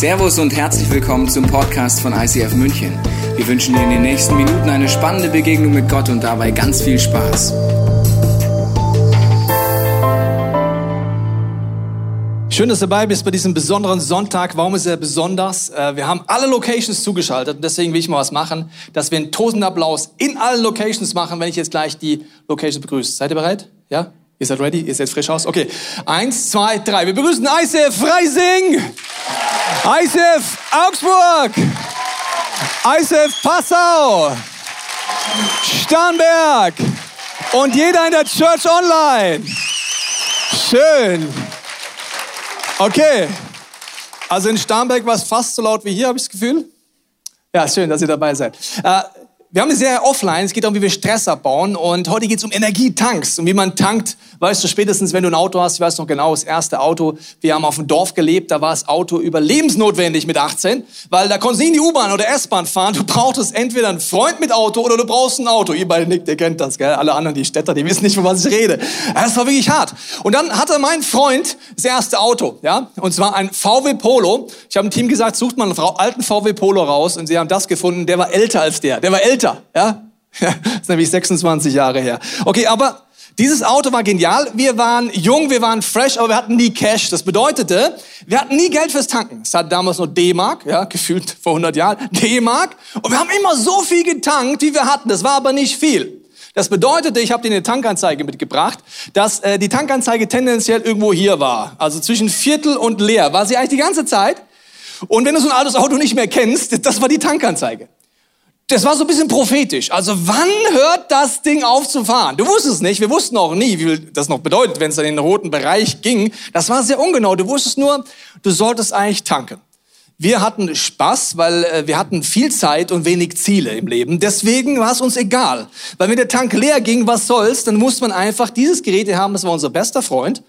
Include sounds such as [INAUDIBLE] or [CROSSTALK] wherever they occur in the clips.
Servus und herzlich willkommen zum Podcast von ICF München. Wir wünschen dir in den nächsten Minuten eine spannende Begegnung mit Gott und dabei ganz viel Spaß. Schön, dass du dabei bist bei diesem besonderen Sonntag. Warum ist er besonders? Äh, wir haben alle Locations zugeschaltet und deswegen will ich mal was machen, dass wir einen tosenden Applaus in allen Locations machen, wenn ich jetzt gleich die Locations begrüße. Seid ihr bereit? Ja? Ihr seid ready? Ihr seid frisch aus? Okay. Eins, zwei, drei. Wir begrüßen ICF Freising, ICF Augsburg, ICF Passau, Starnberg und jeder in der Church Online. Schön. Okay. Also in Starnberg war es fast so laut wie hier, habe ich das Gefühl. Ja, schön, dass ihr dabei seid. Äh, wir haben eine Serie offline. Es geht darum, wie wir Stress abbauen. Und heute geht es um Energietanks und wie man tankt. Weißt du, spätestens, wenn du ein Auto hast, ich weiß noch genau, das erste Auto. Wir haben auf dem Dorf gelebt, da war das Auto überlebensnotwendig mit 18, weil da konntest du nie in die U-Bahn oder S-Bahn fahren. Du brauchtest entweder einen Freund mit Auto oder du brauchst ein Auto. Ihr beide nickt, ihr kennt das, gell? Alle anderen, die Städter, die wissen nicht, von was ich rede. Das war wirklich hart. Und dann hatte mein Freund das erste Auto, ja? Und zwar ein VW Polo. Ich habe dem Team gesagt, sucht mal einen alten VW Polo raus. Und sie haben das gefunden. Der war älter als der. Der war älter ja? [LAUGHS] Das ist nämlich 26 Jahre her. Okay, aber dieses Auto war genial. Wir waren jung, wir waren fresh, aber wir hatten nie Cash. Das bedeutete, wir hatten nie Geld fürs Tanken. Es hat damals nur D-Mark, ja, [LAUGHS] gefühlt vor 100 Jahren, D-Mark. Und wir haben immer so viel getankt, wie wir hatten. Das war aber nicht viel. Das bedeutete, ich habe dir eine Tankanzeige mitgebracht, dass äh, die Tankanzeige tendenziell irgendwo hier war. Also zwischen Viertel und leer. War sie eigentlich die ganze Zeit. Und wenn du so ein altes Auto nicht mehr kennst, [LAUGHS] das war die Tankanzeige das war so ein bisschen prophetisch. Also wann hört das Ding auf zu fahren? Du wusstest es nicht. Wir wussten auch nie, wie das noch bedeutet, wenn es in den roten Bereich ging. Das war sehr ungenau. Du wusstest nur, du solltest eigentlich tanken. Wir hatten Spaß, weil äh, wir hatten viel Zeit und wenig Ziele im Leben. Deswegen war es uns egal. Weil wenn der Tank leer ging, was soll's, dann musste man einfach dieses Gerät haben. Das war unser bester Freund.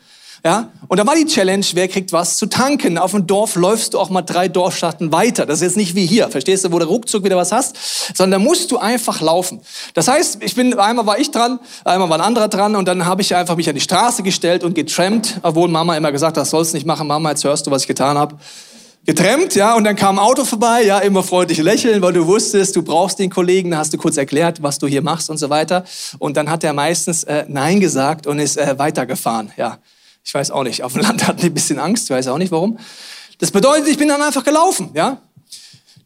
Ja? Und da war die Challenge, wer kriegt was zu tanken. Auf dem Dorf läufst du auch mal drei Dorfschatten weiter. Das ist jetzt nicht wie hier, verstehst du, wo du ruckzuck wieder was hast, sondern da musst du einfach laufen. Das heißt, ich bin, einmal war ich dran, einmal war ein anderer dran und dann habe ich einfach mich an die Straße gestellt und getrampt, obwohl Mama immer gesagt hat, das sollst nicht machen, Mama, jetzt hörst du, was ich getan habe getrennt, ja, und dann kam ein Auto vorbei, ja, immer freundlich lächeln, weil du wusstest, du brauchst den Kollegen, hast du kurz erklärt, was du hier machst und so weiter. Und dann hat er meistens äh, Nein gesagt und ist äh, weitergefahren, ja. Ich weiß auch nicht. Auf dem Land hatten die ein bisschen Angst. Ich weiß auch nicht warum. Das bedeutet, ich bin dann einfach gelaufen, ja.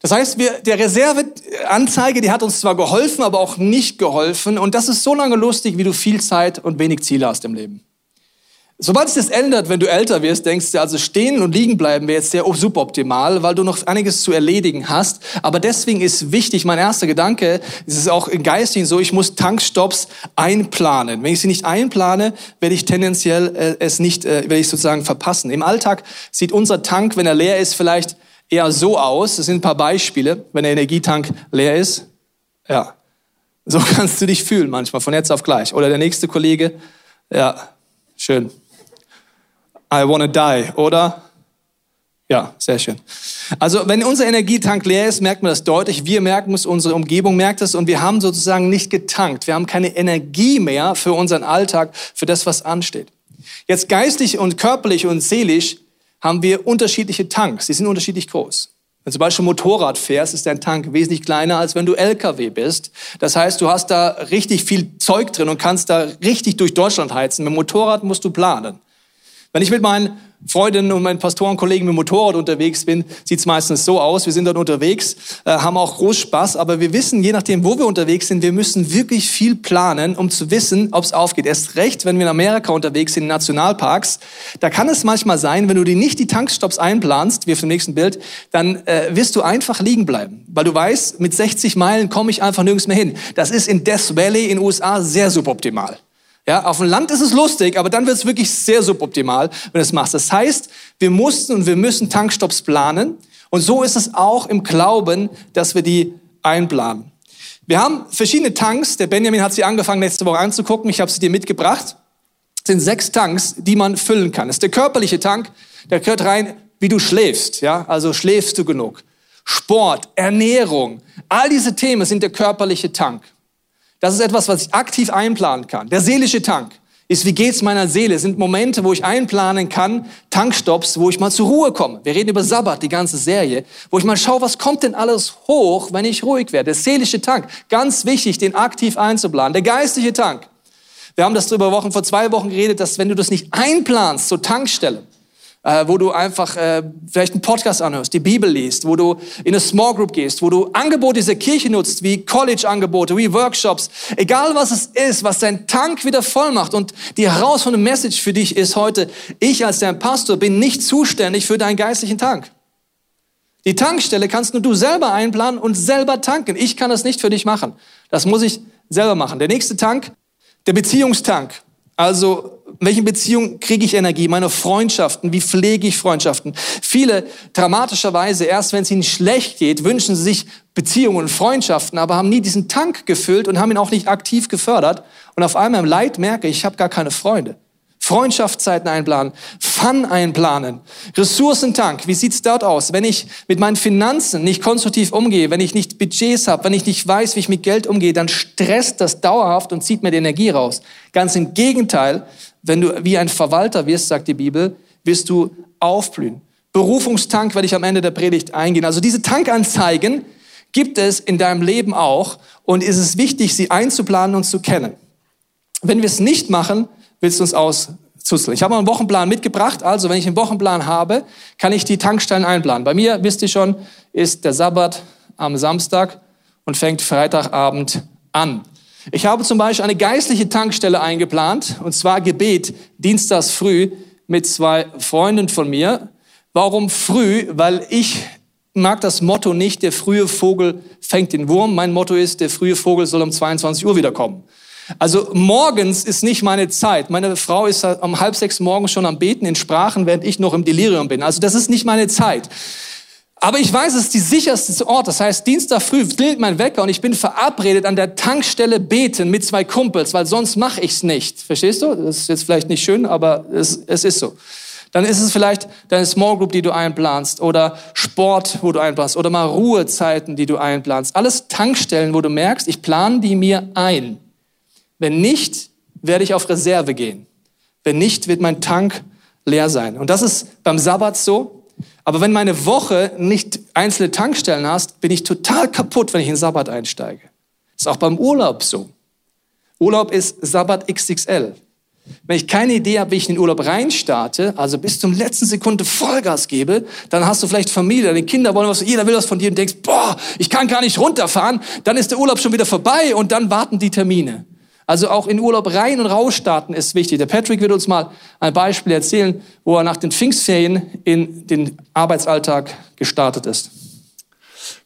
Das heißt, wir, der Reserveanzeige, die hat uns zwar geholfen, aber auch nicht geholfen. Und das ist so lange lustig, wie du viel Zeit und wenig Ziele hast im Leben. Sobald sich das ändert, wenn du älter wirst, denkst du, also stehen und liegen bleiben wäre jetzt sehr suboptimal, weil du noch einiges zu erledigen hast. Aber deswegen ist wichtig, mein erster Gedanke, es ist auch im Geistigen so, ich muss Tankstops einplanen. Wenn ich sie nicht einplane, werde ich tendenziell äh, es nicht, äh, werde ich sozusagen verpassen. Im Alltag sieht unser Tank, wenn er leer ist, vielleicht eher so aus. Das sind ein paar Beispiele, wenn der Energietank leer ist. Ja, so [LAUGHS] kannst du dich fühlen manchmal, von jetzt auf gleich. Oder der nächste Kollege, ja, schön. I wanna die, oder? Ja, sehr schön. Also wenn unser Energietank leer ist, merkt man das deutlich. Wir merken es, unsere Umgebung merkt es und wir haben sozusagen nicht getankt. Wir haben keine Energie mehr für unseren Alltag, für das, was ansteht. Jetzt geistlich und körperlich und seelisch haben wir unterschiedliche Tanks. Die sind unterschiedlich groß. Wenn du zum Beispiel Motorrad fährst, ist dein Tank wesentlich kleiner, als wenn du LKW bist. Das heißt, du hast da richtig viel Zeug drin und kannst da richtig durch Deutschland heizen. Mit dem Motorrad musst du planen. Wenn ich mit meinen Freundinnen und meinen Pastorenkollegen mit Motorrad unterwegs bin, sieht es meistens so aus. Wir sind dort unterwegs, äh, haben auch groß Spaß, aber wir wissen, je nachdem, wo wir unterwegs sind, wir müssen wirklich viel planen, um zu wissen, ob es aufgeht. Erst recht, wenn wir in Amerika unterwegs sind, in Nationalparks, da kann es manchmal sein, wenn du dir nicht die Tankstops einplanst, wie auf dem nächsten Bild, dann äh, wirst du einfach liegen bleiben, weil du weißt, mit 60 Meilen komme ich einfach nirgends mehr hin. Das ist in Death Valley in den USA sehr suboptimal. Ja, auf dem Land ist es lustig, aber dann wird es wirklich sehr suboptimal, wenn du es machst. Das heißt, wir mussten und wir müssen Tankstops planen. Und so ist es auch im Glauben, dass wir die einplanen. Wir haben verschiedene Tanks. Der Benjamin hat sie angefangen, letzte Woche anzugucken. Ich habe sie dir mitgebracht. Es sind sechs Tanks, die man füllen kann. Das ist der körperliche Tank. Der gehört rein, wie du schläfst. Ja, also schläfst du genug. Sport, Ernährung, all diese Themen sind der körperliche Tank. Das ist etwas, was ich aktiv einplanen kann. Der seelische Tank. ist, wie geht's meiner Seele? sind Momente, wo ich einplanen kann, Tankstops, wo ich mal zur Ruhe komme. Wir reden über Sabbat, die ganze Serie, wo ich mal schaue, was kommt denn alles hoch, wenn ich ruhig werde. Der seelische Tank, ganz wichtig, den aktiv einzuplanen. Der geistliche Tank. Wir haben das darüber Wochen, vor zwei Wochen geredet, dass wenn du das nicht einplanst zur Tankstelle, äh, wo du einfach äh, vielleicht einen Podcast anhörst, die Bibel liest, wo du in eine Small Group gehst, wo du Angebote dieser Kirche nutzt, wie College-Angebote, wie Workshops, egal was es ist, was dein Tank wieder voll macht. Und die herausfordernde Message für dich ist heute, ich als dein Pastor bin nicht zuständig für deinen geistlichen Tank. Die Tankstelle kannst nur du selber einplanen und selber tanken. Ich kann das nicht für dich machen. Das muss ich selber machen. Der nächste Tank, der Beziehungstank. Also, in welchen Beziehungen kriege ich Energie? Meine Freundschaften, wie pflege ich Freundschaften? Viele, dramatischerweise, erst wenn es ihnen schlecht geht, wünschen sie sich Beziehungen und Freundschaften, aber haben nie diesen Tank gefüllt und haben ihn auch nicht aktiv gefördert. Und auf einmal im Leid merke ich, ich habe gar keine Freunde. Freundschaftszeiten einplanen, Fun einplanen, Ressourcentank. Wie sieht's dort aus? Wenn ich mit meinen Finanzen nicht konstruktiv umgehe, wenn ich nicht Budgets habe, wenn ich nicht weiß, wie ich mit Geld umgehe, dann stresst das dauerhaft und zieht mir die Energie raus. Ganz im Gegenteil, wenn du wie ein Verwalter wirst, sagt die Bibel, wirst du aufblühen. Berufungstank werde ich am Ende der Predigt eingehen. Also diese Tankanzeigen gibt es in deinem Leben auch und ist es wichtig, sie einzuplanen und zu kennen. Wenn wir es nicht machen, willst du uns auszuzeln. Ich habe mal einen Wochenplan mitgebracht. Also, wenn ich einen Wochenplan habe, kann ich die Tankstellen einplanen. Bei mir, wisst ihr schon, ist der Sabbat am Samstag und fängt Freitagabend an. Ich habe zum Beispiel eine geistliche Tankstelle eingeplant, und zwar Gebet, dienstags früh mit zwei Freunden von mir. Warum früh? Weil ich mag das Motto nicht, der frühe Vogel fängt den Wurm. Mein Motto ist, der frühe Vogel soll um 22 Uhr wiederkommen. Also morgens ist nicht meine Zeit. Meine Frau ist um halb sechs morgens schon am Beten in Sprachen, während ich noch im Delirium bin. Also das ist nicht meine Zeit. Aber ich weiß, es ist die sicherste Ort. Das heißt, Dienstag früh klingelt mein Wecker und ich bin verabredet an der Tankstelle beten mit zwei Kumpels, weil sonst mache ich's nicht. Verstehst du? Das ist jetzt vielleicht nicht schön, aber es, es ist so. Dann ist es vielleicht deine Small Group, die du einplanst oder Sport, wo du einplanst oder mal Ruhezeiten, die du einplanst. Alles Tankstellen, wo du merkst, ich plane die mir ein. Wenn nicht, werde ich auf Reserve gehen. Wenn nicht, wird mein Tank leer sein. Und das ist beim Sabbat so. Aber wenn meine Woche nicht einzelne Tankstellen hast, bin ich total kaputt, wenn ich in den Sabbat einsteige. Ist auch beim Urlaub so. Urlaub ist Sabbat XXL. Wenn ich keine Idee habe, wie ich in den Urlaub reinstarte, also bis zum letzten Sekunde Vollgas gebe, dann hast du vielleicht Familie, deine Kinder wollen was, jeder will was von dir und denkst, boah, ich kann gar nicht runterfahren, dann ist der Urlaub schon wieder vorbei und dann warten die Termine. Also auch in Urlaub rein und raus starten ist wichtig. Der Patrick wird uns mal ein Beispiel erzählen, wo er nach den Pfingstferien in den Arbeitsalltag gestartet ist.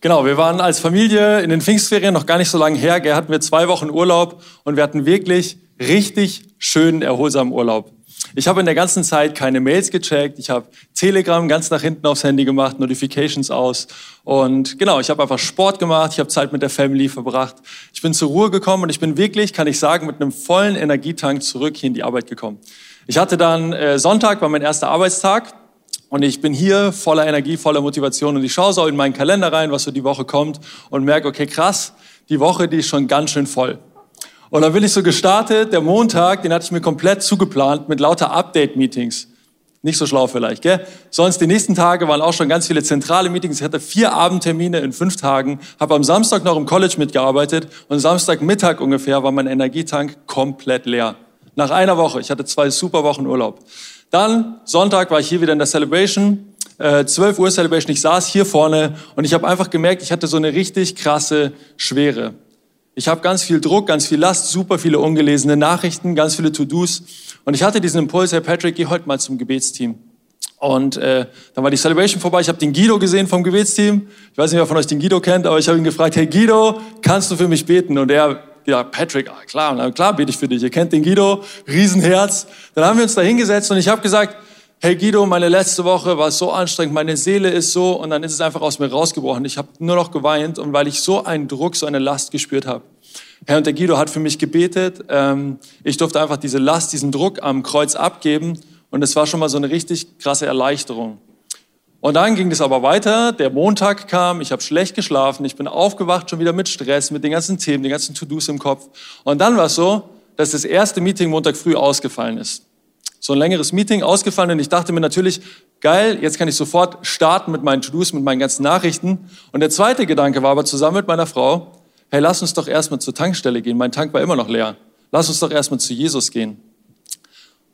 Genau, wir waren als Familie in den Pfingstferien noch gar nicht so lange her. Gell, hatten wir zwei Wochen Urlaub und wir hatten wirklich richtig schönen, erholsamen Urlaub. Ich habe in der ganzen Zeit keine Mails gecheckt. Ich habe Telegram ganz nach hinten aufs Handy gemacht, Notifications aus. Und genau, ich habe einfach Sport gemacht. Ich habe Zeit mit der Family verbracht. Ich bin zur Ruhe gekommen und ich bin wirklich, kann ich sagen, mit einem vollen Energietank zurück hier in die Arbeit gekommen. Ich hatte dann äh, Sonntag, war mein erster Arbeitstag. Und ich bin hier voller Energie, voller Motivation und ich schaue so in meinen Kalender rein, was so die Woche kommt und merke, okay, krass, die Woche, die ist schon ganz schön voll. Und dann bin ich so gestartet, der Montag, den hatte ich mir komplett zugeplant mit lauter Update-Meetings. Nicht so schlau vielleicht, gell? Sonst die nächsten Tage waren auch schon ganz viele zentrale Meetings. Ich hatte vier Abendtermine in fünf Tagen, habe am Samstag noch im College mitgearbeitet und Samstagmittag ungefähr war mein Energietank komplett leer. Nach einer Woche. Ich hatte zwei super Wochen Urlaub. Dann Sonntag war ich hier wieder in der Celebration, äh, 12 Uhr Celebration. Ich saß hier vorne und ich habe einfach gemerkt, ich hatte so eine richtig krasse Schwere. Ich habe ganz viel Druck, ganz viel Last, super viele ungelesene Nachrichten, ganz viele To-Dos. Und ich hatte diesen Impuls, Herr Patrick, geh heute mal zum Gebetsteam. Und äh, dann war die Celebration vorbei. Ich habe den Guido gesehen vom Gebetsteam. Ich weiß nicht, wer von euch den Guido kennt, aber ich habe ihn gefragt, hey Guido, kannst du für mich beten? Und er, ja, Patrick, ah, klar, klar bete ich für dich. Ihr kennt den Guido, Riesenherz. Dann haben wir uns da hingesetzt und ich habe gesagt, hey Guido, meine letzte Woche war so anstrengend, meine Seele ist so und dann ist es einfach aus mir rausgebrochen. Ich habe nur noch geweint und weil ich so einen Druck, so eine Last gespürt habe. Herr und der Guido hat für mich gebetet. Ähm, ich durfte einfach diese Last, diesen Druck am Kreuz abgeben und es war schon mal so eine richtig krasse Erleichterung. Und dann ging es aber weiter. Der Montag kam, ich habe schlecht geschlafen, ich bin aufgewacht schon wieder mit Stress, mit den ganzen Themen, den ganzen To-Dos im Kopf. Und dann war es so, dass das erste Meeting Montag früh ausgefallen ist. So ein längeres Meeting ausgefallen und ich dachte mir natürlich, geil, jetzt kann ich sofort starten mit meinen To-Dos, mit meinen ganzen Nachrichten. Und der zweite Gedanke war aber zusammen mit meiner Frau, hey, lass uns doch erstmal zur Tankstelle gehen. Mein Tank war immer noch leer. Lass uns doch erstmal zu Jesus gehen.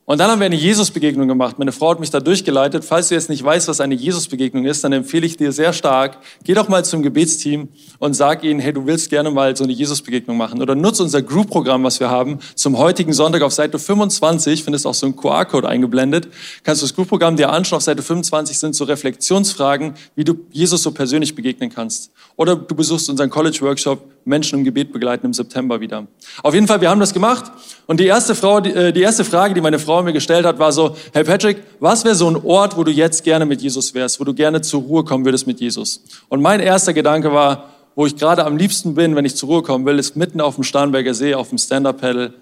Und dann haben wir eine Jesus-Begegnung gemacht. Meine Frau hat mich da durchgeleitet. Falls du jetzt nicht weißt, was eine Jesus-Begegnung ist, dann empfehle ich dir sehr stark, geh doch mal zum Gebetsteam und sag ihnen, hey, du willst gerne mal so eine Jesus-Begegnung machen. Oder nutze unser Group-Programm, was wir haben, zum heutigen Sonntag auf Seite 25, findest auch so ein QR-Code eingeblendet. Kannst du das Group-Programm dir anschauen. Auf Seite 25 sind so Reflexionsfragen, wie du Jesus so persönlich begegnen kannst. Oder du besuchst unseren College-Workshop Menschen im Gebet begleiten im September wieder. Auf jeden Fall, wir haben das gemacht. Und die erste, Frau, die, äh, die erste Frage, die meine Frau mir gestellt hat, war so, hey Patrick, was wäre so ein Ort, wo du jetzt gerne mit Jesus wärst, wo du gerne zur Ruhe kommen würdest mit Jesus? Und mein erster Gedanke war, wo ich gerade am liebsten bin, wenn ich zur Ruhe kommen will, ist mitten auf dem Starnberger See, auf dem Stand-Up-Pedal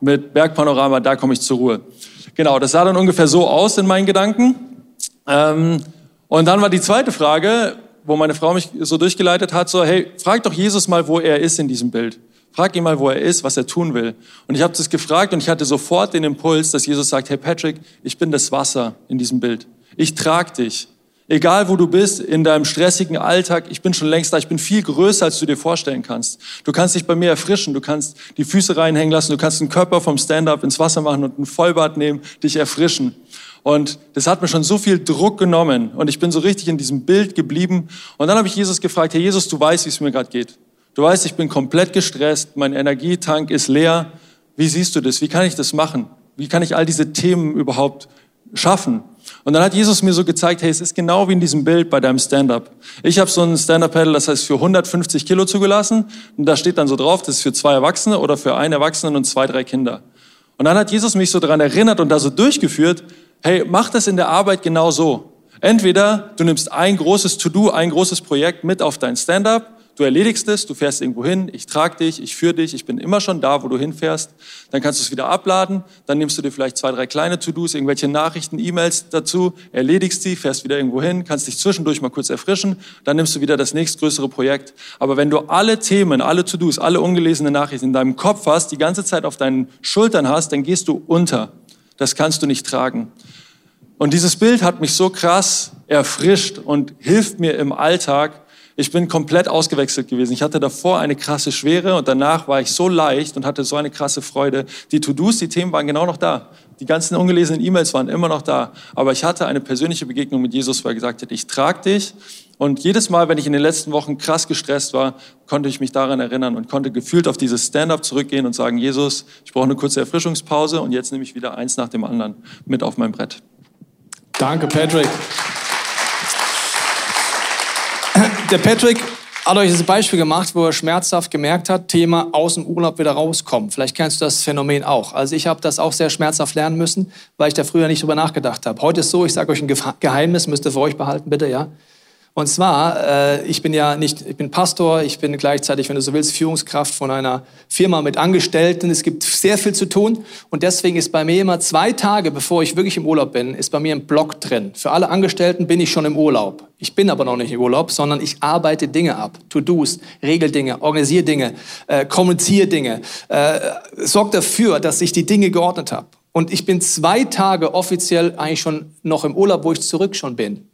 mit Bergpanorama, da komme ich zur Ruhe. Genau, das sah dann ungefähr so aus in meinen Gedanken. Ähm, und dann war die zweite Frage, wo meine Frau mich so durchgeleitet hat, so, hey, frag doch Jesus mal, wo er ist in diesem Bild. Frag ihn mal, wo er ist, was er tun will. Und ich habe das gefragt und ich hatte sofort den Impuls, dass Jesus sagt, hey Patrick, ich bin das Wasser in diesem Bild. Ich trag dich. Egal wo du bist, in deinem stressigen Alltag, ich bin schon längst da, ich bin viel größer, als du dir vorstellen kannst. Du kannst dich bei mir erfrischen, du kannst die Füße reinhängen lassen, du kannst den Körper vom Stand-up ins Wasser machen und ein Vollbad nehmen, dich erfrischen. Und das hat mir schon so viel Druck genommen und ich bin so richtig in diesem Bild geblieben. Und dann habe ich Jesus gefragt, Herr Jesus, du weißt, wie es mir gerade geht. Du weißt, ich bin komplett gestresst, mein Energietank ist leer. Wie siehst du das? Wie kann ich das machen? Wie kann ich all diese Themen überhaupt schaffen? Und dann hat Jesus mir so gezeigt, hey, es ist genau wie in diesem Bild bei deinem Stand-up. Ich habe so ein Stand-up-Pedal, das heißt für 150 Kilo zugelassen. Und da steht dann so drauf, das ist für zwei Erwachsene oder für einen Erwachsenen und zwei, drei Kinder. Und dann hat Jesus mich so daran erinnert und da so durchgeführt, hey, mach das in der Arbeit genau so. Entweder du nimmst ein großes To-Do, ein großes Projekt mit auf dein Stand-up, du erledigst es, du fährst irgendwo hin, ich trage dich, ich führe dich, ich bin immer schon da, wo du hinfährst. Dann kannst du es wieder abladen, dann nimmst du dir vielleicht zwei, drei kleine To-Dos, irgendwelche Nachrichten, E-Mails dazu, erledigst sie, fährst wieder irgendwo hin, kannst dich zwischendurch mal kurz erfrischen, dann nimmst du wieder das nächstgrößere Projekt. Aber wenn du alle Themen, alle To-Dos, alle ungelesene Nachrichten in deinem Kopf hast, die ganze Zeit auf deinen Schultern hast, dann gehst du unter. Das kannst du nicht tragen. Und dieses Bild hat mich so krass erfrischt und hilft mir im Alltag. Ich bin komplett ausgewechselt gewesen. Ich hatte davor eine krasse Schwere und danach war ich so leicht und hatte so eine krasse Freude. Die To-Dos, die Themen waren genau noch da. Die ganzen ungelesenen E-Mails waren immer noch da. Aber ich hatte eine persönliche Begegnung mit Jesus, wo er gesagt hat, ich trage dich. Und jedes Mal, wenn ich in den letzten Wochen krass gestresst war, konnte ich mich daran erinnern und konnte gefühlt auf dieses Stand-up zurückgehen und sagen, Jesus, ich brauche eine kurze Erfrischungspause und jetzt nehme ich wieder eins nach dem anderen mit auf mein Brett. Danke, Patrick. Der Patrick hat euch das Beispiel gemacht, wo er schmerzhaft gemerkt hat, Thema aus dem Urlaub wieder rauskommen. Vielleicht kennst du das Phänomen auch. Also ich habe das auch sehr schmerzhaft lernen müssen, weil ich da früher nicht drüber nachgedacht habe. Heute ist so, ich sage euch ein Geheimnis, müsst ihr für euch behalten, bitte, ja. Und zwar, äh, ich bin ja nicht, ich bin Pastor, ich bin gleichzeitig, wenn du so willst, Führungskraft von einer Firma mit Angestellten. Es gibt sehr viel zu tun und deswegen ist bei mir immer zwei Tage, bevor ich wirklich im Urlaub bin, ist bei mir ein Block drin. Für alle Angestellten bin ich schon im Urlaub. Ich bin aber noch nicht im Urlaub, sondern ich arbeite Dinge ab, To-Dos, regel Dinge, organisiere Dinge, äh, kommuniziere Dinge, äh, sorge dafür, dass ich die Dinge geordnet habe. Und ich bin zwei Tage offiziell eigentlich schon noch im Urlaub, wo ich zurück schon bin.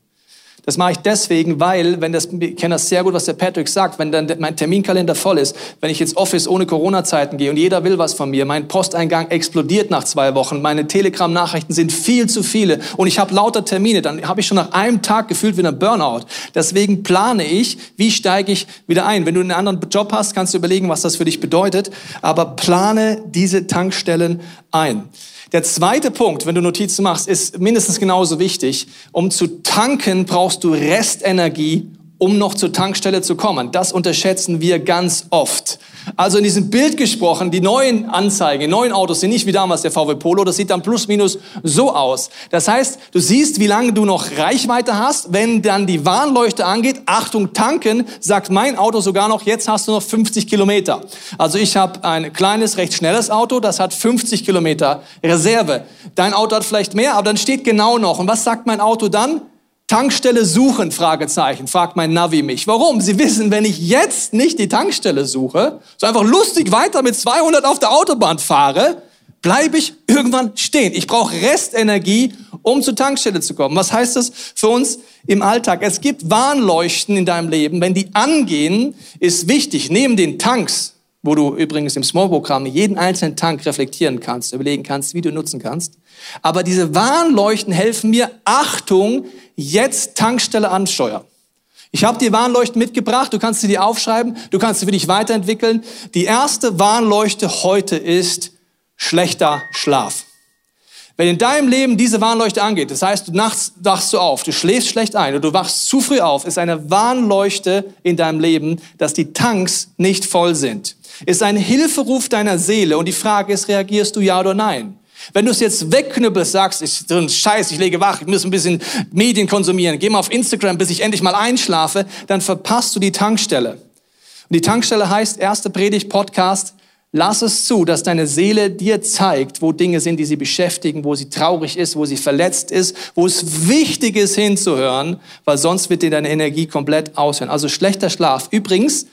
Das mache ich deswegen, weil, wenn das, ich kenne das sehr gut, was der Patrick sagt, wenn dann mein Terminkalender voll ist, wenn ich ins Office ohne Corona-Zeiten gehe und jeder will was von mir, mein Posteingang explodiert nach zwei Wochen, meine Telegram-Nachrichten sind viel zu viele und ich habe lauter Termine, dann habe ich schon nach einem Tag gefühlt wie ein Burnout. Deswegen plane ich, wie steige ich wieder ein. Wenn du einen anderen Job hast, kannst du überlegen, was das für dich bedeutet, aber plane diese Tankstellen ein. Der zweite Punkt, wenn du Notizen machst, ist mindestens genauso wichtig. Um zu tanken, brauchst du Restenergie um noch zur Tankstelle zu kommen. Das unterschätzen wir ganz oft. Also in diesem Bild gesprochen, die neuen Anzeigen, die neuen Autos sind nicht wie damals der VW Polo, das sieht dann plus minus so aus. Das heißt, du siehst, wie lange du noch Reichweite hast, wenn dann die Warnleuchte angeht, Achtung, tanken, sagt mein Auto sogar noch, jetzt hast du noch 50 Kilometer. Also ich habe ein kleines, recht schnelles Auto, das hat 50 Kilometer Reserve. Dein Auto hat vielleicht mehr, aber dann steht genau noch. Und was sagt mein Auto dann? Tankstelle suchen, Fragezeichen, fragt mein Navi mich. Warum? Sie wissen, wenn ich jetzt nicht die Tankstelle suche, so einfach lustig weiter mit 200 auf der Autobahn fahre, bleibe ich irgendwann stehen. Ich brauche Restenergie, um zur Tankstelle zu kommen. Was heißt das für uns im Alltag? Es gibt Warnleuchten in deinem Leben. Wenn die angehen, ist wichtig, neben den Tanks, wo du übrigens im Small-Programm jeden einzelnen Tank reflektieren kannst, überlegen kannst, wie du nutzen kannst. Aber diese Warnleuchten helfen mir, Achtung, jetzt Tankstelle ansteuern. Ich habe dir Warnleuchten mitgebracht, du kannst sie dir aufschreiben, du kannst sie für dich weiterentwickeln. Die erste Warnleuchte heute ist schlechter Schlaf. Wenn in deinem Leben diese Warnleuchte angeht, das heißt, du nachts wachst du auf, du schläfst schlecht ein oder du wachst zu früh auf, ist eine Warnleuchte in deinem Leben, dass die Tanks nicht voll sind. Ist ein Hilferuf deiner Seele und die Frage ist, reagierst du ja oder nein? Wenn du es jetzt wegknüppelst, sagst, ich so ein Scheiß, ich lege wach, ich muss ein bisschen Medien konsumieren, geh mal auf Instagram, bis ich endlich mal einschlafe, dann verpasst du die Tankstelle. Und die Tankstelle heißt erste Predigt Podcast. Lass es zu, dass deine Seele dir zeigt, wo Dinge sind, die sie beschäftigen, wo sie traurig ist, wo sie verletzt ist, wo es wichtig ist hinzuhören, weil sonst wird dir deine Energie komplett aushören. Also schlechter Schlaf. Übrigens,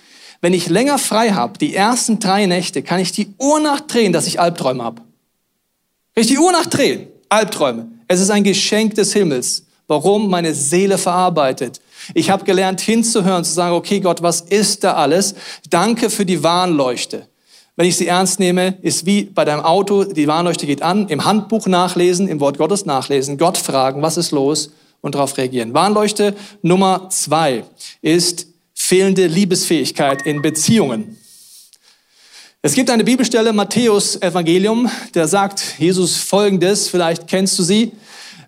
wenn ich länger frei habe, die ersten drei Nächte, kann ich die Uhr nachdrehen, dass ich Albträume habe. Kann ich die Uhr nachdrehen? Albträume. Es ist ein Geschenk des Himmels. Warum? Meine Seele verarbeitet. Ich habe gelernt hinzuhören, zu sagen, okay Gott, was ist da alles? Danke für die Warnleuchte. Wenn ich sie ernst nehme, ist wie bei deinem Auto, die Warnleuchte geht an, im Handbuch nachlesen, im Wort Gottes nachlesen, Gott fragen, was ist los und darauf reagieren. Warnleuchte Nummer zwei ist fehlende Liebesfähigkeit in Beziehungen. Es gibt eine Bibelstelle, Matthäus Evangelium, der sagt Jesus folgendes, vielleicht kennst du sie.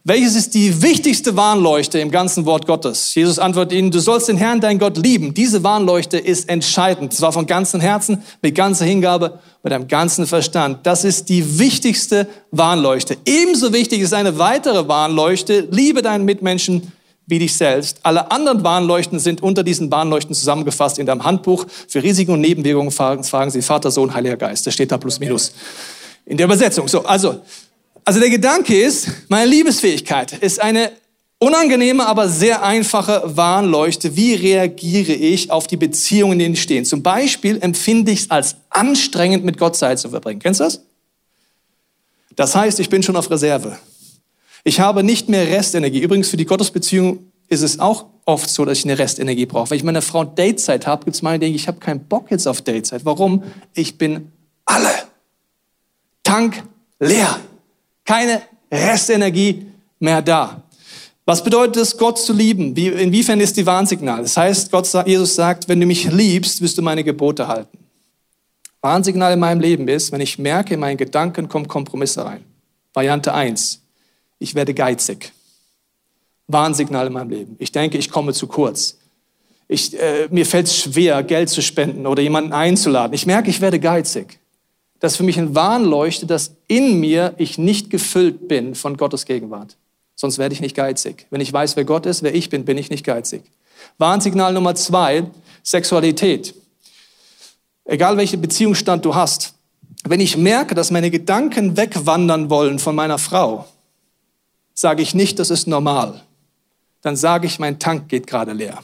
Welches ist die wichtigste Warnleuchte im ganzen Wort Gottes? Jesus antwortet ihnen, du sollst den Herrn, dein Gott, lieben. Diese Warnleuchte ist entscheidend. Zwar von ganzem Herzen, mit ganzer Hingabe, mit einem ganzen Verstand. Das ist die wichtigste Warnleuchte. Ebenso wichtig ist eine weitere Warnleuchte. Liebe deinen Mitmenschen wie dich selbst. Alle anderen Warnleuchten sind unter diesen Warnleuchten zusammengefasst in deinem Handbuch. Für Risiken und Nebenwirkungen fragen, fragen Sie Vater, Sohn, Heiliger Geist. Das steht da plus minus in der Übersetzung. So, also, also der Gedanke ist, meine Liebesfähigkeit ist eine unangenehme, aber sehr einfache Warnleuchte. Wie reagiere ich auf die Beziehungen, in denen ich stehe? Zum Beispiel empfinde ich es als anstrengend, mit Gott Zeit zu verbringen. Kennst du das? Das heißt, ich bin schon auf Reserve. Ich habe nicht mehr Restenergie. Übrigens, für die Gottesbeziehung ist es auch oft so, dass ich eine Restenergie brauche. Wenn ich meine Frau Datezeit habe, gibt es mal, denke ich, habe keinen Bock jetzt auf Datezeit. Warum? Ich bin alle. Tank leer. Keine Restenergie mehr da. Was bedeutet es, Gott zu lieben? Wie, inwiefern ist die Warnsignal? Das heißt, Gott, Jesus sagt, wenn du mich liebst, wirst du meine Gebote halten. Warnsignal in meinem Leben ist, wenn ich merke, in meinen Gedanken kommen Kompromisse rein. Variante 1 ich werde geizig. Warnsignal in meinem Leben. Ich denke, ich komme zu kurz. Ich, äh, mir fällt es schwer, Geld zu spenden oder jemanden einzuladen. Ich merke, ich werde geizig. Das ist für mich ein Warnleuchte, dass in mir ich nicht gefüllt bin von Gottes Gegenwart. Sonst werde ich nicht geizig. Wenn ich weiß, wer Gott ist, wer ich bin, bin ich nicht geizig. Warnsignal Nummer zwei, Sexualität. Egal welchen Beziehungsstand du hast. Wenn ich merke, dass meine Gedanken wegwandern wollen von meiner Frau, sage ich nicht, das ist normal. Dann sage ich, mein Tank geht gerade leer.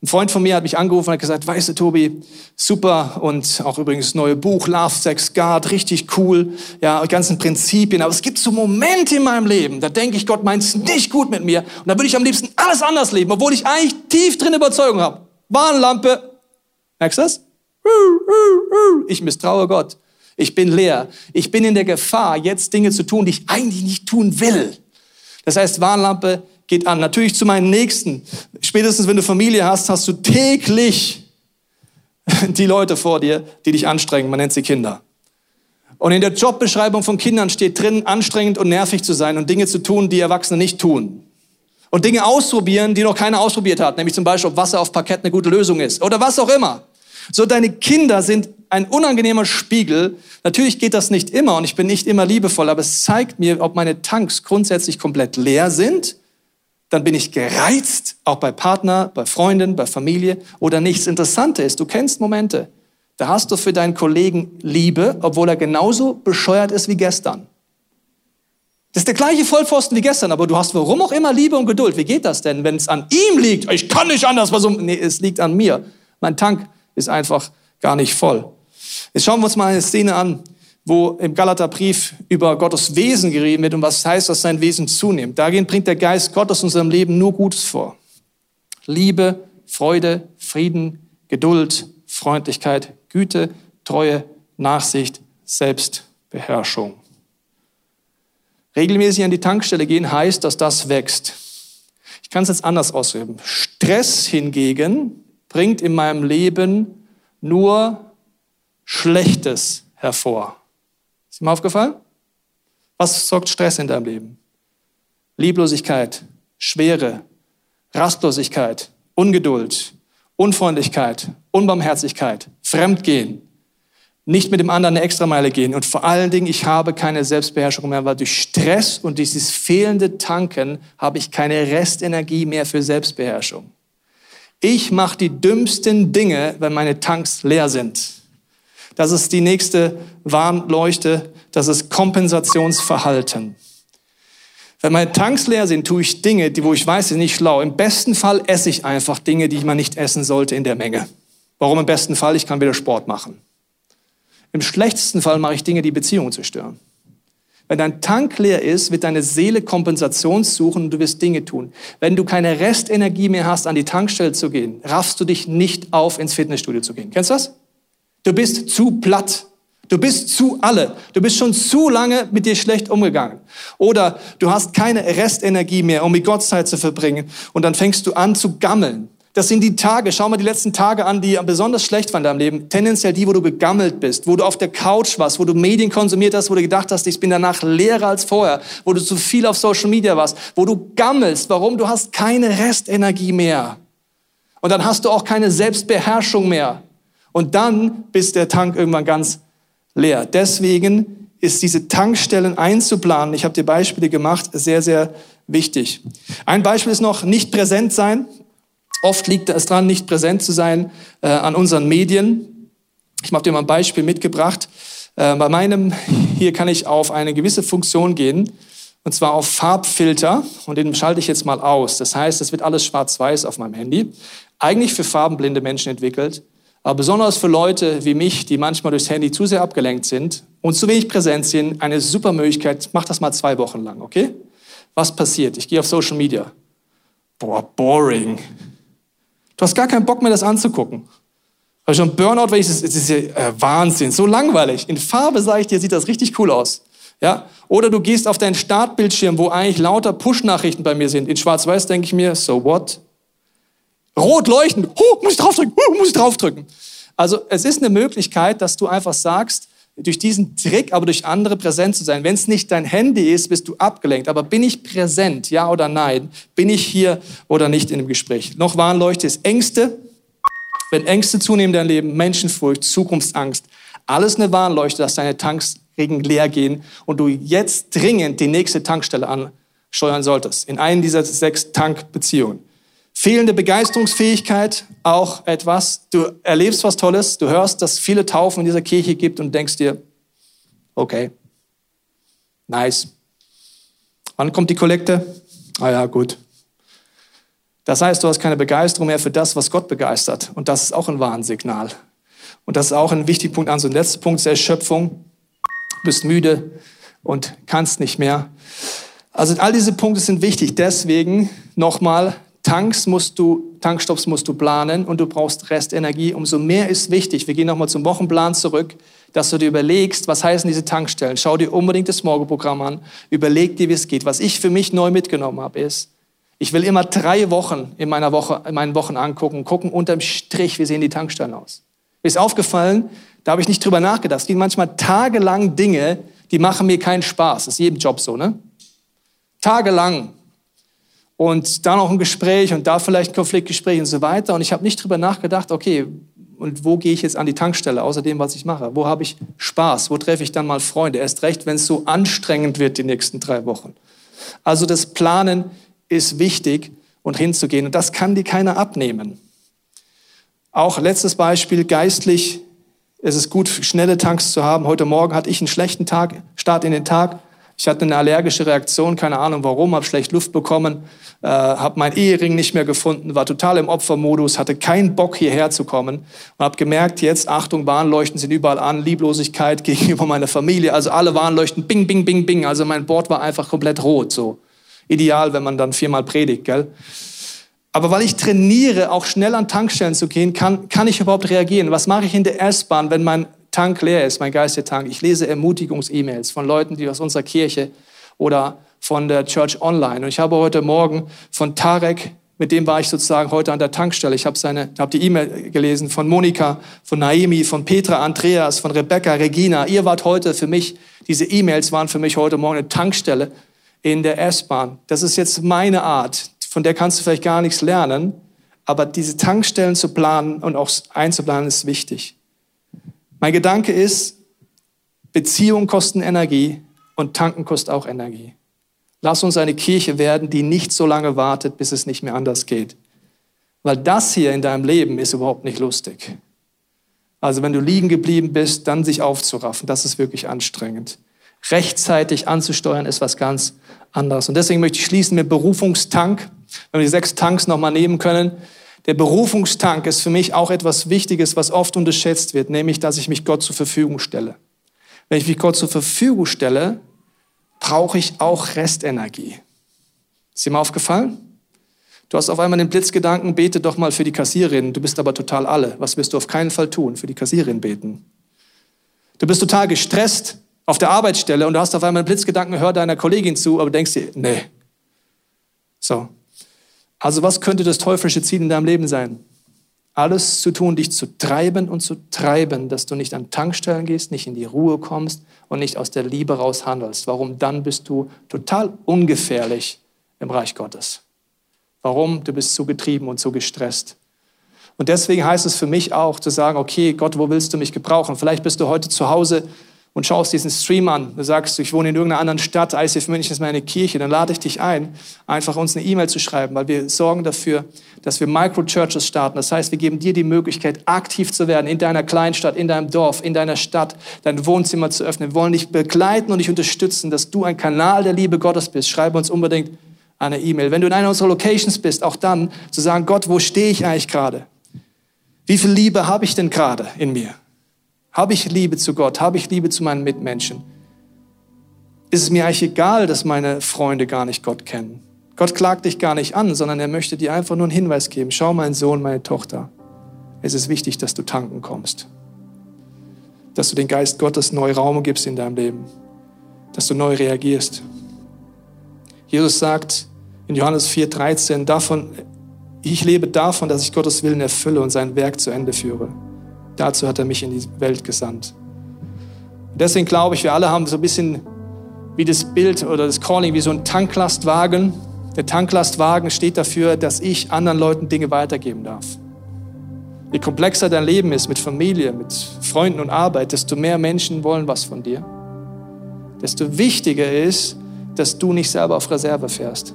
Ein Freund von mir hat mich angerufen und hat gesagt, weißt du, Tobi, super und auch übrigens neue Buch, Love, Sex, God, richtig cool, ja, ganzen Prinzipien. Aber es gibt so Momente in meinem Leben, da denke ich, Gott meint es nicht gut mit mir. Und da würde ich am liebsten alles anders leben, obwohl ich eigentlich tief drin Überzeugung habe. Warnlampe. Merkst du das? Ich misstraue Gott. Ich bin leer. Ich bin in der Gefahr, jetzt Dinge zu tun, die ich eigentlich nicht tun will. Das heißt, Warnlampe geht an. Natürlich zu meinen Nächsten. Spätestens wenn du Familie hast, hast du täglich [LAUGHS] die Leute vor dir, die dich anstrengen. Man nennt sie Kinder. Und in der Jobbeschreibung von Kindern steht drin, anstrengend und nervig zu sein und Dinge zu tun, die Erwachsene nicht tun. Und Dinge ausprobieren, die noch keiner ausprobiert hat. Nämlich zum Beispiel, ob Wasser auf Parkett eine gute Lösung ist. Oder was auch immer. So, deine Kinder sind ein unangenehmer Spiegel. Natürlich geht das nicht immer und ich bin nicht immer liebevoll, aber es zeigt mir, ob meine Tanks grundsätzlich komplett leer sind. Dann bin ich gereizt, auch bei Partner, bei Freunden, bei Familie oder nichts. Interessante ist, du kennst Momente, da hast du für deinen Kollegen Liebe, obwohl er genauso bescheuert ist wie gestern. Das ist der gleiche Vollpfosten wie gestern, aber du hast warum auch immer Liebe und Geduld. Wie geht das denn, wenn es an ihm liegt? Ich kann nicht anders. Was um, nee, es liegt an mir. Mein Tank ist einfach gar nicht voll. Jetzt schauen wir uns mal eine Szene an, wo im Galaterbrief über Gottes Wesen geredet wird und was heißt, dass sein Wesen zunimmt. Dagegen bringt der Geist Gottes unserem Leben nur Gutes vor. Liebe, Freude, Frieden, Geduld, Freundlichkeit, Güte, Treue, Nachsicht, Selbstbeherrschung. Regelmäßig an die Tankstelle gehen heißt, dass das wächst. Ich kann es jetzt anders ausüben. Stress hingegen bringt in meinem Leben nur Schlechtes hervor. Ist mir aufgefallen? Was sorgt Stress in deinem Leben? Lieblosigkeit, Schwere, Rastlosigkeit, Ungeduld, Unfreundlichkeit, Unbarmherzigkeit, Fremdgehen, nicht mit dem anderen eine Extrameile gehen und vor allen Dingen, ich habe keine Selbstbeherrschung mehr, weil durch Stress und dieses fehlende Tanken habe ich keine Restenergie mehr für Selbstbeherrschung. Ich mache die dümmsten Dinge, wenn meine Tanks leer sind. Das ist die nächste Warnleuchte, das ist Kompensationsverhalten. Wenn meine Tanks leer sind, tue ich Dinge, die, wo ich weiß, sind nicht schlau. Im besten Fall esse ich einfach Dinge, die man nicht essen sollte in der Menge. Warum im besten Fall? Ich kann wieder Sport machen. Im schlechtesten Fall mache ich Dinge, die Beziehungen zerstören. Wenn dein Tank leer ist, wird deine Seele Kompensation suchen und du wirst Dinge tun. Wenn du keine Restenergie mehr hast, an die Tankstelle zu gehen, raffst du dich nicht auf, ins Fitnessstudio zu gehen. Kennst du das? Du bist zu platt. Du bist zu alle. Du bist schon zu lange mit dir schlecht umgegangen. Oder du hast keine Restenergie mehr, um mit Gott Zeit zu verbringen. Und dann fängst du an zu gammeln. Das sind die Tage, schau mal die letzten Tage an, die besonders schlecht waren in deinem Leben. Tendenziell die, wo du gegammelt bist, wo du auf der Couch warst, wo du Medien konsumiert hast, wo du gedacht hast, ich bin danach leerer als vorher, wo du zu viel auf Social Media warst, wo du gammelst. Warum? Du hast keine Restenergie mehr. Und dann hast du auch keine Selbstbeherrschung mehr. Und dann bist der Tank irgendwann ganz leer. Deswegen ist diese Tankstellen einzuplanen, ich habe dir Beispiele gemacht, sehr, sehr wichtig. Ein Beispiel ist noch nicht präsent sein. Oft liegt es dran, nicht präsent zu sein äh, an unseren Medien. Ich habe dir mal ein Beispiel mitgebracht. Äh, bei meinem, [LAUGHS] hier kann ich auf eine gewisse Funktion gehen, und zwar auf Farbfilter, und den schalte ich jetzt mal aus. Das heißt, es wird alles schwarz-weiß auf meinem Handy. Eigentlich für farbenblinde Menschen entwickelt. Aber besonders für Leute wie mich, die manchmal durchs Handy zu sehr abgelenkt sind und zu wenig präsent sind, eine super Möglichkeit. Mach das mal zwei Wochen lang, okay? Was passiert? Ich gehe auf Social Media. Boah, boring. Du hast gar keinen Bock mehr, das anzugucken. Habe schon Burnout, weil ich das, das ist ja äh, Wahnsinn, so langweilig. In Farbe sage ich dir, sieht das richtig cool aus. Ja? Oder du gehst auf deinen Startbildschirm, wo eigentlich lauter Push-Nachrichten bei mir sind. In Schwarz-Weiß denke ich mir, so what? Rot leuchten. Huh, muss ich draufdrücken? Huh, muss ich draufdrücken? Also es ist eine Möglichkeit, dass du einfach sagst, durch diesen Trick, aber durch andere präsent zu sein. Wenn es nicht dein Handy ist, bist du abgelenkt. Aber bin ich präsent, ja oder nein? Bin ich hier oder nicht in dem Gespräch? Noch Warnleuchte ist Ängste. Wenn Ängste zunehmen in deinem Leben, Menschenfurcht, Zukunftsangst, alles eine Warnleuchte, dass deine Tanks leer gehen und du jetzt dringend die nächste Tankstelle ansteuern solltest. In einen dieser sechs Tankbeziehungen. Fehlende Begeisterungsfähigkeit, auch etwas. Du erlebst was Tolles, du hörst, dass es viele Taufen in dieser Kirche gibt und denkst dir, okay, nice. Wann kommt die Kollekte? Ah ja, gut. Das heißt, du hast keine Begeisterung mehr für das, was Gott begeistert. Und das ist auch ein Warnsignal. Und das ist auch ein wichtiger Punkt. Also, der letzte Punkt ist Erschöpfung. Du bist müde und kannst nicht mehr. Also, all diese Punkte sind wichtig. Deswegen nochmal, Tanks musst du, Tankstops musst du planen und du brauchst Restenergie. Umso mehr ist wichtig, wir gehen nochmal zum Wochenplan zurück, dass du dir überlegst, was heißen diese Tankstellen. Schau dir unbedingt das Morgenprogramm an, überleg dir, wie es geht. Was ich für mich neu mitgenommen habe, ist, ich will immer drei Wochen in meiner Woche, in meinen Wochen angucken, gucken unterm Strich, wie sehen die Tankstellen aus. Mir ist aufgefallen, da habe ich nicht drüber nachgedacht. Es gibt manchmal tagelang Dinge, die machen mir keinen Spaß. Das ist jedem Job so, ne? Tagelang und da noch ein Gespräch und da vielleicht ein Konfliktgespräch und so weiter. Und ich habe nicht drüber nachgedacht, okay, und wo gehe ich jetzt an die Tankstelle, außer dem, was ich mache? Wo habe ich Spaß? Wo treffe ich dann mal Freunde? Erst recht, wenn es so anstrengend wird die nächsten drei Wochen. Also das Planen ist wichtig und hinzugehen. Und das kann dir keiner abnehmen. Auch letztes Beispiel, geistlich es ist gut, schnelle Tanks zu haben. Heute Morgen hatte ich einen schlechten Tag, Start in den Tag. Ich hatte eine allergische Reaktion, keine Ahnung warum, habe schlecht Luft bekommen, äh, habe meinen Ehering nicht mehr gefunden, war total im Opfermodus, hatte keinen Bock hierher zu kommen und habe gemerkt, jetzt Achtung, Warnleuchten sind überall an, Lieblosigkeit [LAUGHS] gegenüber meiner Familie, also alle Warnleuchten, bing, bing, bing, bing, also mein Board war einfach komplett rot, so ideal, wenn man dann viermal predigt, gell? Aber weil ich trainiere, auch schnell an Tankstellen zu gehen, kann, kann ich überhaupt reagieren. Was mache ich in der S-Bahn, wenn mein Tank leer ist, mein Geistertank? Ich lese Ermutigungs-E-Mails von Leuten, die aus unserer Kirche oder von der Church Online. Und ich habe heute Morgen von Tarek, mit dem war ich sozusagen heute an der Tankstelle. Ich habe seine, habe die E-Mail gelesen von Monika, von Naimi, von Petra, Andreas, von Rebecca, Regina. Ihr wart heute für mich, diese E-Mails waren für mich heute Morgen eine Tankstelle in der S-Bahn. Das ist jetzt meine Art, von der kannst du vielleicht gar nichts lernen, aber diese Tankstellen zu planen und auch einzuplanen ist wichtig. Mein Gedanke ist, Beziehungen kosten Energie und tanken kostet auch Energie. Lass uns eine Kirche werden, die nicht so lange wartet, bis es nicht mehr anders geht. Weil das hier in deinem Leben ist überhaupt nicht lustig. Also wenn du liegen geblieben bist, dann sich aufzuraffen, das ist wirklich anstrengend. Rechtzeitig anzusteuern ist was ganz anderes. Und deswegen möchte ich schließen mit Berufungstank. Wenn wir die sechs Tanks nochmal nehmen können. Der Berufungstank ist für mich auch etwas Wichtiges, was oft unterschätzt wird, nämlich, dass ich mich Gott zur Verfügung stelle. Wenn ich mich Gott zur Verfügung stelle, brauche ich auch Restenergie. Ist dir mal aufgefallen? Du hast auf einmal den Blitzgedanken, bete doch mal für die Kassiererin. Du bist aber total alle. Was wirst du auf keinen Fall tun? Für die Kassiererin beten. Du bist total gestresst auf der Arbeitsstelle und du hast auf einmal den Blitzgedanken, hör deiner Kollegin zu, aber denkst dir, nee. So. Also was könnte das teuflische Ziel in deinem Leben sein? Alles zu tun, dich zu treiben und zu treiben, dass du nicht an Tankstellen gehst, nicht in die Ruhe kommst und nicht aus der Liebe raus handelst. Warum? Dann bist du total ungefährlich im Reich Gottes. Warum? Du bist zu getrieben und zu gestresst. Und deswegen heißt es für mich auch zu sagen, okay, Gott, wo willst du mich gebrauchen? Vielleicht bist du heute zu Hause und schaust diesen Stream an, du sagst, ich wohne in irgendeiner anderen Stadt, ICF München ist meine Kirche, dann lade ich dich ein, einfach uns eine E-Mail zu schreiben, weil wir sorgen dafür, dass wir Micro-Churches starten. Das heißt, wir geben dir die Möglichkeit, aktiv zu werden in deiner Kleinstadt, in deinem Dorf, in deiner Stadt, dein Wohnzimmer zu öffnen. Wir wollen dich begleiten und dich unterstützen, dass du ein Kanal der Liebe Gottes bist. Schreibe uns unbedingt eine E-Mail. Wenn du in einer unserer Locations bist, auch dann zu sagen, Gott, wo stehe ich eigentlich gerade? Wie viel Liebe habe ich denn gerade in mir? Habe ich Liebe zu Gott? Habe ich Liebe zu meinen Mitmenschen? Ist es mir eigentlich egal, dass meine Freunde gar nicht Gott kennen? Gott klagt dich gar nicht an, sondern er möchte dir einfach nur einen Hinweis geben. Schau, mein Sohn, meine Tochter. Es ist wichtig, dass du tanken kommst. Dass du den Geist Gottes neu Raum gibst in deinem Leben. Dass du neu reagierst. Jesus sagt in Johannes 4,13, davon, ich lebe davon, dass ich Gottes Willen erfülle und sein Werk zu Ende führe. Dazu hat er mich in die Welt gesandt. Deswegen glaube ich, wir alle haben so ein bisschen wie das Bild oder das Calling, wie so ein Tanklastwagen. Der Tanklastwagen steht dafür, dass ich anderen Leuten Dinge weitergeben darf. Je komplexer dein Leben ist mit Familie, mit Freunden und Arbeit, desto mehr Menschen wollen was von dir. Desto wichtiger ist, dass du nicht selber auf Reserve fährst,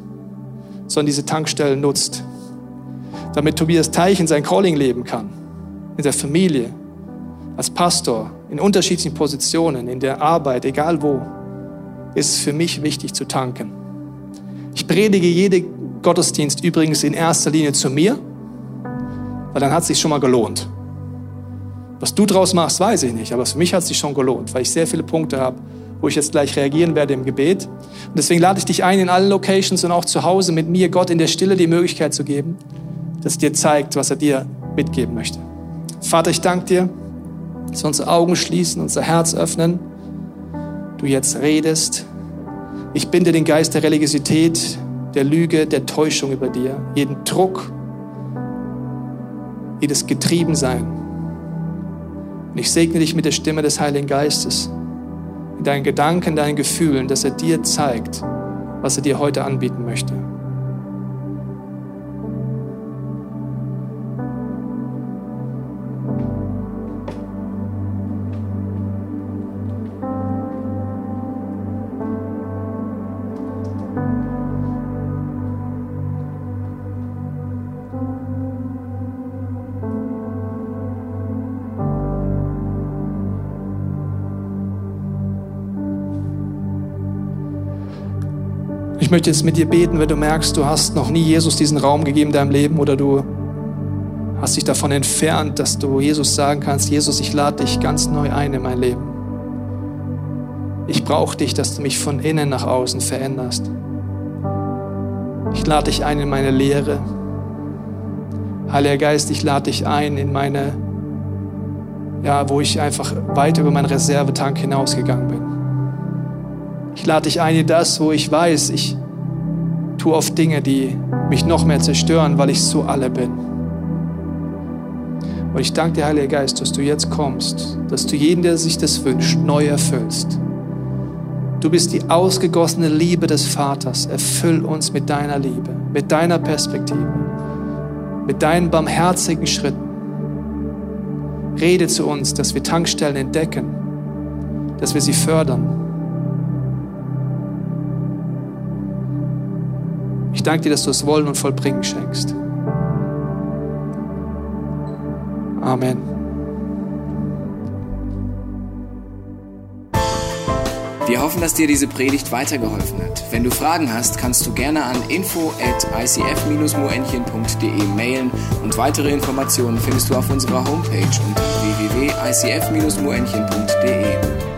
sondern diese Tankstellen nutzt, damit Tobias Teichen sein Calling leben kann in der Familie, als Pastor, in unterschiedlichen Positionen, in der Arbeit, egal wo, ist es für mich wichtig zu tanken. Ich predige jede Gottesdienst übrigens in erster Linie zu mir, weil dann hat es sich schon mal gelohnt. Was du draus machst, weiß ich nicht, aber für mich hat es sich schon gelohnt, weil ich sehr viele Punkte habe, wo ich jetzt gleich reagieren werde im Gebet. Und deswegen lade ich dich ein, in allen Locations und auch zu Hause mit mir Gott in der Stille die Möglichkeit zu geben, dass er dir zeigt, was er dir mitgeben möchte. Vater, ich danke dir, dass wir unsere Augen schließen, unser Herz öffnen, du jetzt redest. Ich binde den Geist der Religiosität, der Lüge, der Täuschung über dir, jeden Druck, jedes Getriebensein. Und ich segne dich mit der Stimme des Heiligen Geistes, in deinen Gedanken, deinen Gefühlen, dass er dir zeigt, was er dir heute anbieten möchte. Möchte jetzt mit dir beten, wenn du merkst, du hast noch nie Jesus diesen Raum gegeben in deinem Leben oder du hast dich davon entfernt, dass du Jesus sagen kannst, Jesus, ich lade dich ganz neu ein in mein Leben. Ich brauche dich, dass du mich von innen nach außen veränderst. Ich lade dich ein in meine Lehre. Heiliger Geist, ich lade dich ein in meine, ja, wo ich einfach weit über meinen Reservetank hinausgegangen bin. Ich lade dich ein in das, wo ich weiß, ich tue oft Dinge, die mich noch mehr zerstören, weil ich so alle bin. Und ich danke dir, Heiliger Geist, dass du jetzt kommst, dass du jeden, der sich das wünscht, neu erfüllst. Du bist die ausgegossene Liebe des Vaters. Erfüll uns mit deiner Liebe, mit deiner Perspektive, mit deinen barmherzigen Schritten. Rede zu uns, dass wir Tankstellen entdecken, dass wir sie fördern. Ich danke dir, dass du das Wollen und Vollbringen schenkst. Amen. Wir hoffen, dass dir diese Predigt weitergeholfen hat. Wenn du Fragen hast, kannst du gerne an info at icf-moenchen.de mailen und weitere Informationen findest du auf unserer Homepage unter www.icf-moenchen.de.